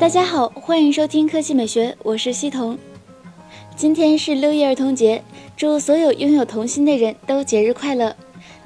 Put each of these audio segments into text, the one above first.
大家好，欢迎收听科技美学，我是西彤。今天是六一儿童节，祝所有拥有童心的人都节日快乐。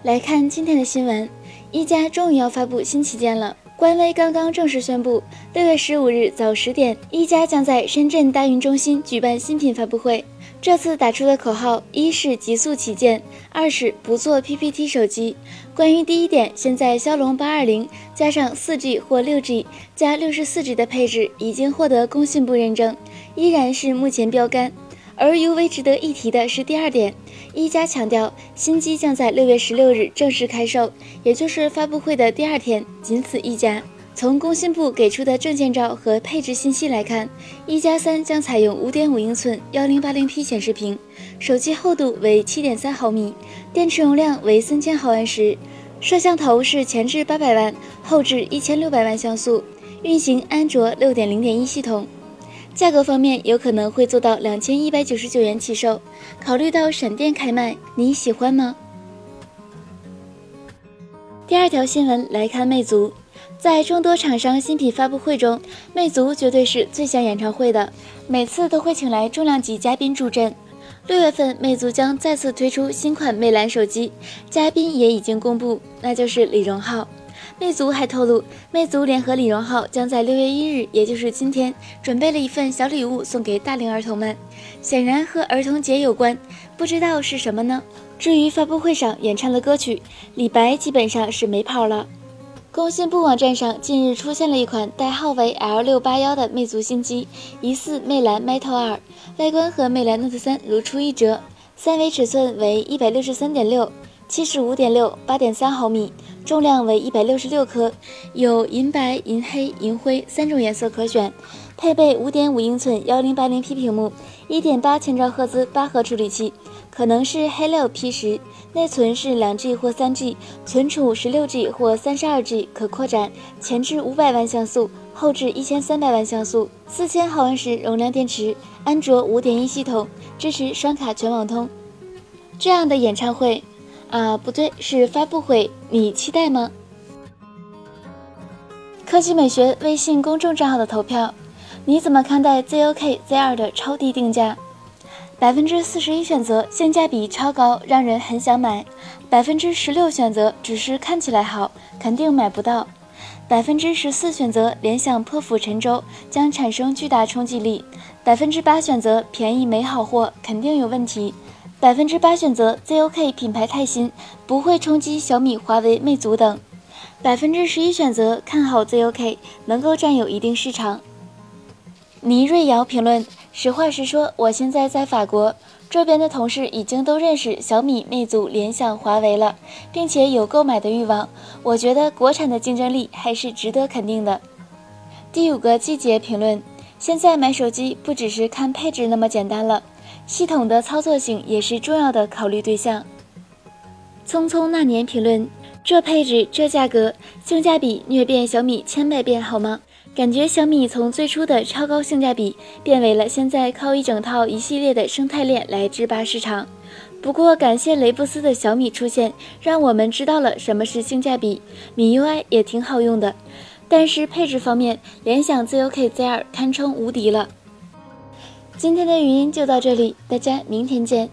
来看今天的新闻，一加终于要发布新旗舰了。官微刚刚正式宣布，六月十五日早十点，一加将在深圳大运中心举办新品发布会。这次打出的口号，一是极速旗舰，二是不做 PPT 手机。关于第一点，现在骁龙八二零加上四 G 或六 G 加六十四 G 的配置已经获得工信部认证，依然是目前标杆。而尤为值得一提的是第二点，一加强调新机将在六月十六日正式开售，也就是发布会的第二天，仅此一家。从工信部给出的证件照和配置信息来看，一加三将采用五点五英寸幺零八零 P 显示屏，手机厚度为七点三毫米，电池容量为三千毫安时，摄像头是前置八百万，后置一千六百万像素，运行安卓六点零点一系统。价格方面有可能会做到两千一百九十九元起售，考虑到闪电开卖，你喜欢吗？第二条新闻来看，魅族在众多厂商新品发布会中，魅族绝对是最像演唱会的，每次都会请来重量级嘉宾助阵。六月份，魅族将再次推出新款魅蓝手机，嘉宾也已经公布，那就是李荣浩。魅族还透露，魅族联合李荣浩将在六月一日，也就是今天，准备了一份小礼物送给大龄儿童们，显然和儿童节有关，不知道是什么呢？至于发布会上演唱的歌曲，李白基本上是没跑了。工信部网站上近日出现了一款代号为 L 六八幺的魅族新机，疑似魅蓝 Metal 二，外观和魅蓝 Note 三如出一辙，三维尺寸为一百六十三点六、七十五点六、八点三毫米。重量为一百六十六克，有银白、银黑、银灰三种颜色可选，配备五点五英寸幺零八零 P 屏幕，一点八千兆赫兹八核处理器，可能是黑六 P 十，内存是两 G 或三 G，存储十六 G 或三十二 G 可扩展，前置五百万像素，后置一千三百万像素，四千毫安时容量电池，安卓五点一系统，支持双卡全网通。这样的演唱会。啊，不对，是发布会，你期待吗？科技美学微信公众账号的投票，你怎么看待 ZOK Z2 的超低定价？百分之四十一选择性价比超高，让人很想买；百分之十六选择只是看起来好，肯定买不到；百分之十四选择联想破釜沉舟，将产生巨大冲击力；百分之八选择便宜没好货，肯定有问题。百分之八选择 ZOK 品牌太新，不会冲击小米、华为、魅族等。百分之十一选择看好 ZOK，能够占有一定市场。倪瑞瑶评论：实话实说，我现在在法国，这边的同事已经都认识小米、魅族、联想、华为了，并且有购买的欲望。我觉得国产的竞争力还是值得肯定的。第五个季节评论：现在买手机不只是看配置那么简单了。系统的操作性也是重要的考虑对象。匆匆那年评论：这配置这价格，性价比虐遍小米千百遍好吗？感觉小米从最初的超高性价比，变为了现在靠一整套一系列的生态链来制霸市场。不过感谢雷布斯的小米出现，让我们知道了什么是性价比。米 UI 也挺好用的，但是配置方面，联想自由 K Z2 堪称无敌了。今天的语音就到这里，大家明天见。